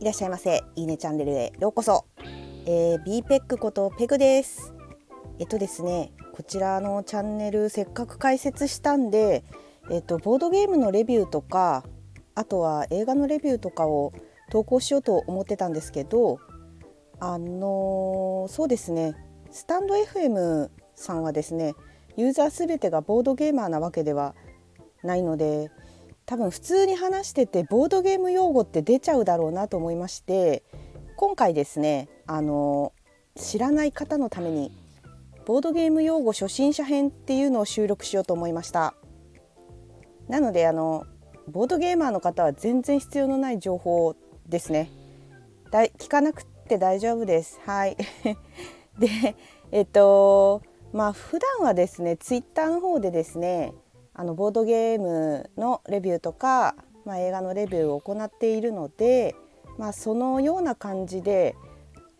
いらっしゃいませ。いいねチャンネルへようこそ。えー、BPEC ことペグです。えっとですね、こちらのチャンネルせっかく開設したんで、えっとボードゲームのレビューとか、あとは映画のレビューとかを投稿しようと思ってたんですけど、あのー、そうですね、スタンド FM さんはですね、ユーザーすべてがボードゲーマーなわけではないので、多分普通に話しててボードゲーム用語って出ちゃうだろうなと思いまして今回ですねあの知らない方のためにボードゲーム用語初心者編っていうのを収録しようと思いました。なのであのボードゲーマーの方は全然必要のない情報ですね。だ聞かなくて大丈夫です。はい。でえっとまあ普段はですねツイッターの方でですねあのボードゲームのレビューとか、まあ、映画のレビューを行っているので、まあ、そのような感じで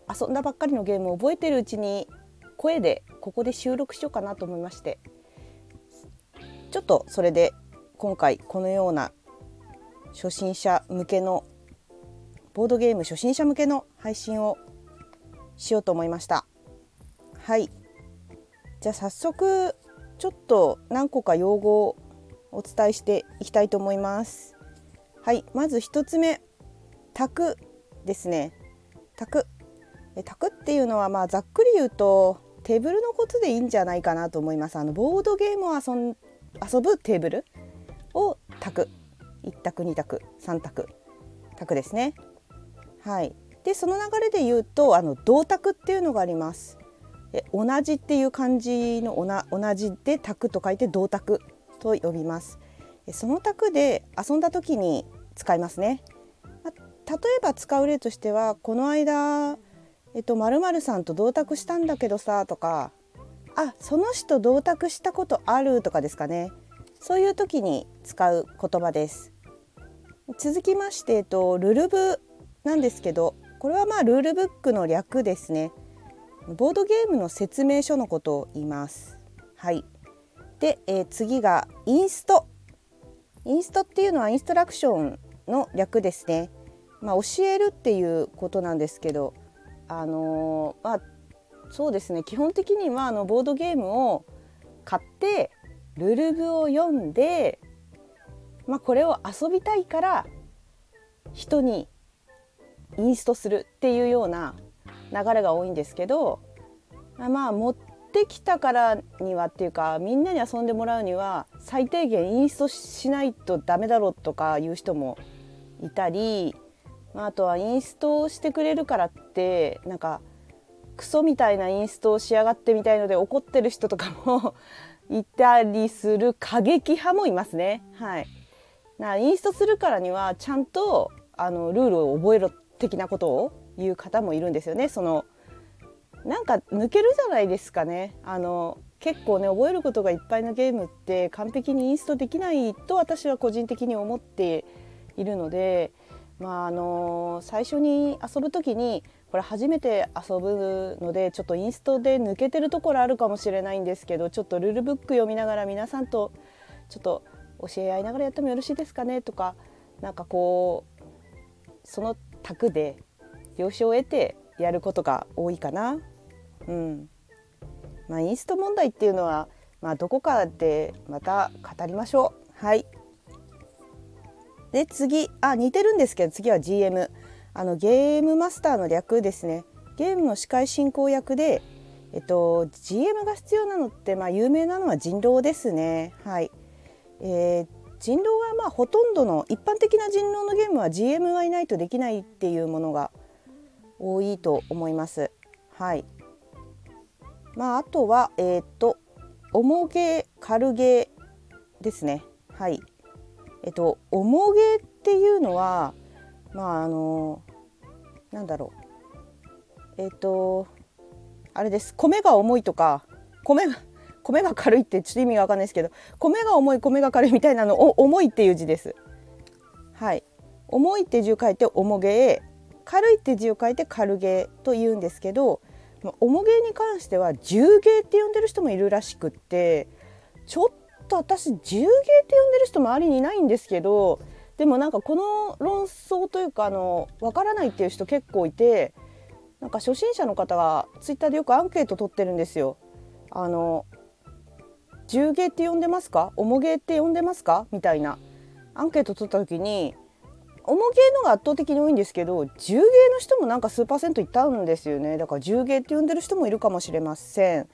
遊んだばっかりのゲームを覚えてるうちに声でここで収録しようかなと思いましてちょっとそれで今回このような初心者向けのボードゲーム初心者向けの配信をしようと思いました。はい。じゃあ早速ちょっと何個か用語をお伝えしていきたいと思います。はい、まず1つ目、卓ですね。卓。卓っていうのはまあざっくり言うとテーブルのことでいいんじゃないかなと思います。あのボードゲームを遊ん遊ぶテーブルを卓。1択2択3択卓ですね。はい。でその流れで言うとあの銅卓っていうのがあります。え同じっていう漢字の同じで卓と書いて銅卓と呼びます。その卓で遊んだ時に使いますね。例えば使う例としてはこの間えっと〇〇さんと同卓したんだけどさとかあその人同卓したことあるとかですかね。そういう時に使う言葉です。続きまして、えっと、ルルブなんですけどこれはまあルールブックの略ですね。ボードゲームの説明書のことを言います。はい。で、えー、次がインスト。インストっていうのはインストラクションの略ですね。まあ、教えるっていうことなんですけど、あのー、まあそうですね。基本的にはあのボードゲームを買ってルルブを読んで、まあ、これを遊びたいから人にインストするっていうような流れが多いんですけどまあ持ってきたからにはっていうかみんなに遊んでもらうには最低限インストしないとダメだろうとかいう人もいたりまあとはインストしてくれるからってなんかクソみたいなインストをしやがってみたいので怒ってる人とかも いたりする過激派もいますね。はい、なインストするからにはちゃんとあのルールを覚えろ的なことをいう方もいるんですよね。そのなんか抜けるじゃないですかね。あの結構ね覚えることがいっぱいのゲームって完璧にインストできないと私は個人的に思っているので、まああの最初に遊ぶ時にこれ初めて遊ぶのでちょっとインストで抜けてるところあるかもしれないんですけどちょっとルールブック読みながら皆さんとちょっと教え合いながらやってもよろしいですかねとかなんかこうその卓で了承を得てやることが多いかな。うん。まあ、インスト問題っていうのは、まあ、どこかでまた語りましょう。はい。で次。あ似てるんですけど次は GM あのゲームマスターの略ですね。ゲームの司会進行役で、えっと、GM が必要なのって、まあ、有名なのは人狼ですね。はい、えー、人狼はまあほとんどの一般的な人狼のゲームは GM がいないとできないっていうものが多いと思います。はい。まああとはえっ、ー、と重げ軽げですね。はい。えっと重げっていうのはまああのなんだろうえっとあれです米が重いとか米が米が軽いってちょっと意味がわかんないですけど米が重い米が軽いみたいなのを重いっていう字です。はい重いって字を書いて重げ軽いって字を書いて軽芸と言うんですけど重芸に関しては重芸って呼んでる人もいるらしくってちょっと私重芸って呼んでる人周りにいないんですけどでもなんかこの論争というかあの分からないっていう人結構いてなんか初心者の方がツイッターでよくアンケート取ってるんですよ。あの重芸って呼んでますか？重芸って呼んでますか？みたいなアンケート取った時に重芸のが圧倒的に多いんですけど重芸の人もなんか数パーセントいたんですよね。だから重芸って呼んでる人もいるかもしれません。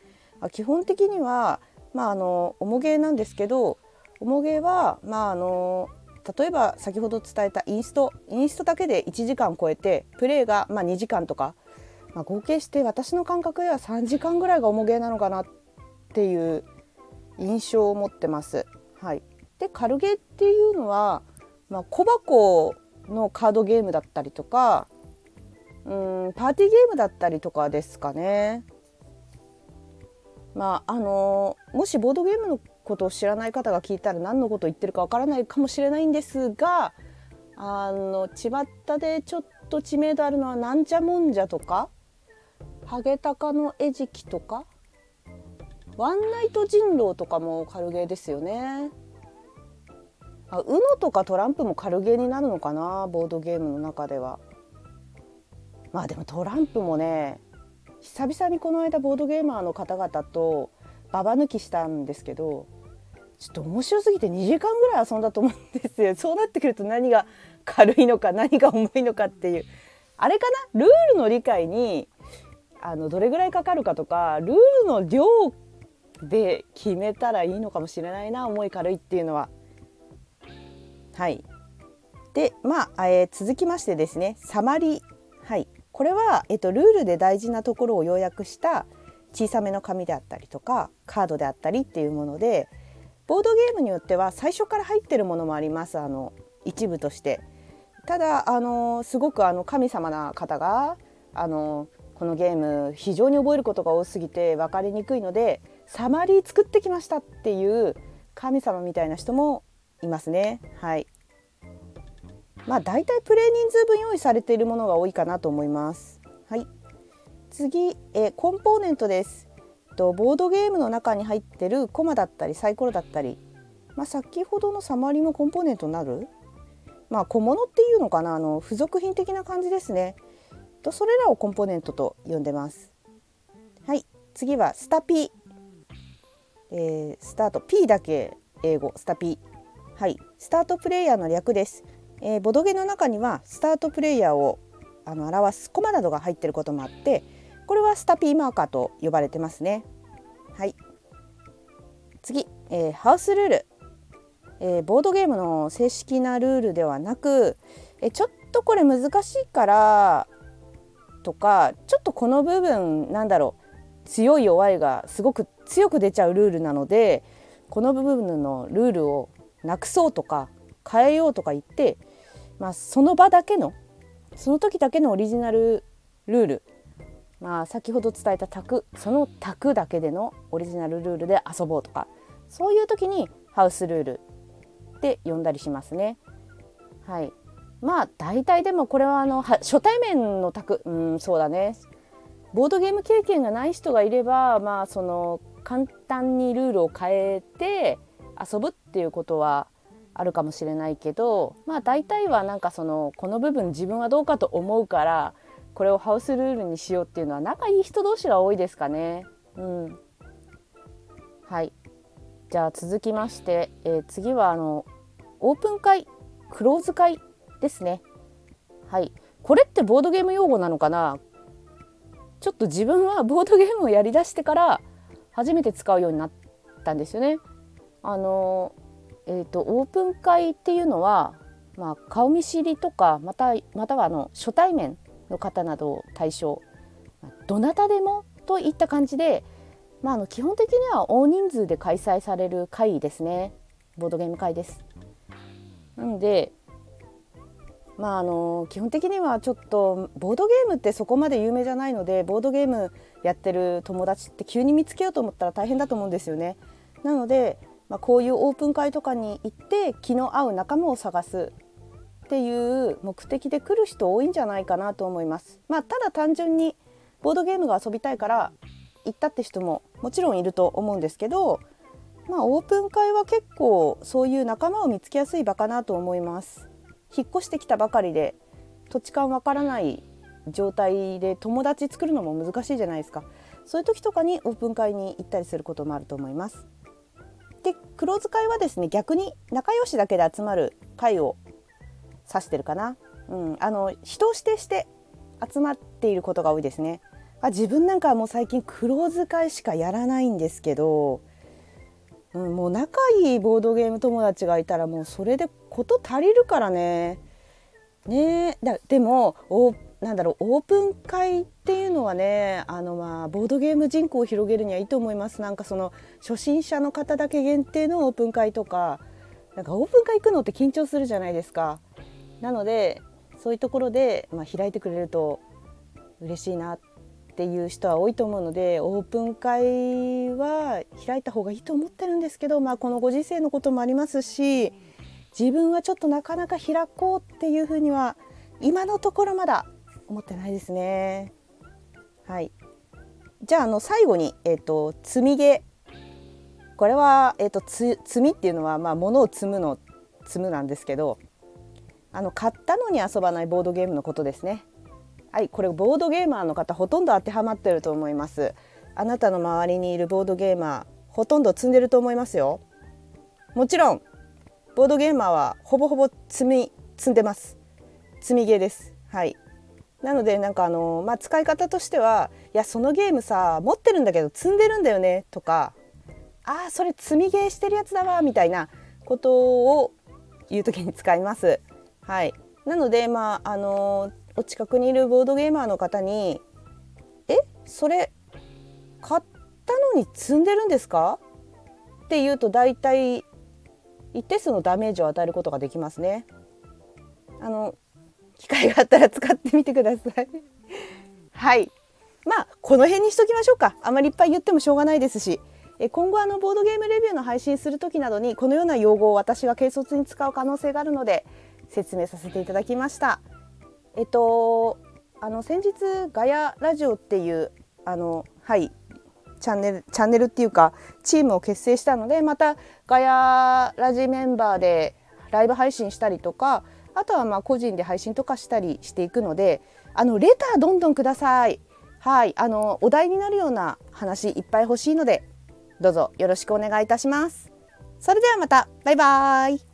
基本的にはまああの重芸なんですけど重芸はまああの例えば先ほど伝えたインストインストだけで1時間超えてプレイがまあ2時間とか、まあ、合計して私の感覚では3時間ぐらいが重芸なのかなっていう印象を持ってます。はい、で軽ゲーっていうのは、まあ、小箱のカードゲームだったりとかうんパーティーゲームだったりとかですかね。まああのもしボードゲームのことを知らない方が聞いたら何のことを言ってるかわからないかもしれないんですがあの巷でちょっと知名度あるのはなんじゃもんじゃとかハゲタカの餌食とかワンナイト人狼とかも軽ゲーですよね。あ UNO とかトランプも軽ゲーになるのかなボードゲームの中では。まあでもトランプもね久々にこの間ボードゲーマーの方々とババ抜きしたんですけどちょっと面白すぎて2時間ぐらい遊んだと思うんですよ そうなってくると何が軽いのか何が重いのかっていうあれかな？ルールの理解にあのどれぐらいかかるかとかルールの量で決めたらいいのかもしれないな重い軽いっていうのは。はい。でまあ、えー、続きましてですねサマリはい。これは、えっと、ルールで大事なところを要約した小さめの紙であったりとかカードであったりっていうものでボードゲームによっては最初から入ってるものもあります。あの一部として。ただあのすごくあの神様な方があのこのゲーム非常に覚えることが多すぎて分かりにくいのでサマリー作ってきましたっていう神様みたいな人もいますね。はいまあ大体プレイ人数分用意されているものが多いかなと思います。はい。次、えコンポーネントです。とボードゲームの中に入ってるコマだったりサイコロだったり、まあ、先ほどのサマリもコンポーネントになる？まあ小物っていうのかな？あの付属品的な感じですね。とそれらをコンポーネントと呼んでます。はい次はスタピー、えー、スタート P だけ英語スタピーはい。スタートプレイヤーの略です。えー、ボドゲの中にはスタートプレイヤーをあの表すコマなどが入っていることもあってこれはスタピーマーカーと呼ばれてますね。はい。次、えー、ハウスルール、えー、ボードゲームの正式なルールではなく、えちょっとこれ難しいからとかちょっとこの部分なんだろう。強い弱いがすごく強く出ちゃうルールなのでこの部分のルールをなくそうとか変えようとか言ってまあ、その場だけのその時だけのオリジナルルール、まあ、先ほど伝えた卓その卓だけでのオリジナルルールで遊ぼうとかそういう時にハウスルールって呼んだりしますね。はい、まあ大体でもこれはあの初対面の卓うんそうだね。ボードゲーム経験がない人がいればまあその簡単にルールを変えて遊ぶっていうことはあるかもしれないけどまあ大体はなんかそのこの部分自分はどうかと思うからこれをハウスルールにしようっていうのは仲いい人同士が多いですかね。うん、はいじゃあ続きまして、えー、次はあのオープン会クローズ会ですね。はいこれってボードゲーム用語なのかな？ちょっと自分はボードゲームをやりだしてから初めて使うようになったんですよね。あのーと、オープン会っていうのは、まあ、顔見知りとかまたまたはあの初対面の方などを対象どなたでもといった感じで、まあ、あの基本的には大人数で開催される会ですねボードゲーム会です。なのでまああの基本的にはちょっとボードゲームってそこまで有名じゃないのでボードゲームやってる友達って急に見つけようと思ったら大変だと思うんですよね。なのでまあ、こういうオープン会とかに行って気の合う仲間を探すっていう目的で来る人多いんじゃないかなと思います。まあ、ただ単純にボードゲームが遊びたいから行ったって人ももちろんいると思うんですけど、まあ、オープン会は結構そういう仲間を見つけやすい場かなと思います。引っ越してきたばかりで土地勘わからない状態で友達作るのも難しいじゃないですかそういう時とかにオープン会に行ったりすることもあると思います黒使いはですね逆に仲良しだけで集まる会を指してるかな、うん、あの人を指定して集まっていることが多いですね。あ自分なんかはもう最近黒使いしかやらないんですけど、うん、もう仲いいボードゲーム友達がいたらもうそれでこと足りるからね。ねだでもおなんだろうオープン会っていうのはねあのまあボードゲーム人口を広げるにはいいと思います。なんかその初心者の方だけ限定のオープン会とかなんかオープン会行くのって緊張するじゃないですか。なのでそういうところで、まあ、開いてくれると嬉しいなっていう人は多いと思うのでオープン会は開いた方がいいと思ってるんですけど、まあ、このご時世のこともありますし自分はちょっとなかなか開こうっていうふうには今のところまだ思ってないですね。はい、じゃああの最後に、えーと、積み毛これは、えーと、積みっていうのは、まあ、物を積むの積むなんですけどあの買ったのに遊ばないボードゲームのことですね。はいこれボードゲーマーの方ほとんど当てはまってると思います。あなたの周りにいるボードゲーマーほとんど積んでると思いますよ。もちろんボードゲーマーはほぼほぼ積み積んでます。積みゲーです。はい。なのでなんかあの、まあ、使い方としてはいやそのゲームさ持ってるんだけど積んでるんだよねとかああそれ積みゲーしてるやつだわみたいなことを言う時に使います。はい、なのでまああのお近くにいるボードゲーマーの方に「えそれ買ったのに積んでるんですか?」って言うと大体一定数のダメージを与えることができますね。あの機会があったら使ってみてください。はい。まあこの辺にしときましょうか。あまりいっぱい言ってもしょうがないですし。今後あのボードゲームレビューの配信する時などにこのような用語を私が軽率に使う可能性があるので説明させていただきました。えっとあの先日ガヤラジオっていうあのはいチャンネルチャンネルっていうかチームを結成したのでまたガヤラジメンバーでライブ配信したりとかあとはまあ個人で配信とかしたりしていくのであのレターどんどんください。はい、あのお題になるような話いっぱい欲しいのでどうぞよろしくお願いいたします。それではまたバイバーイ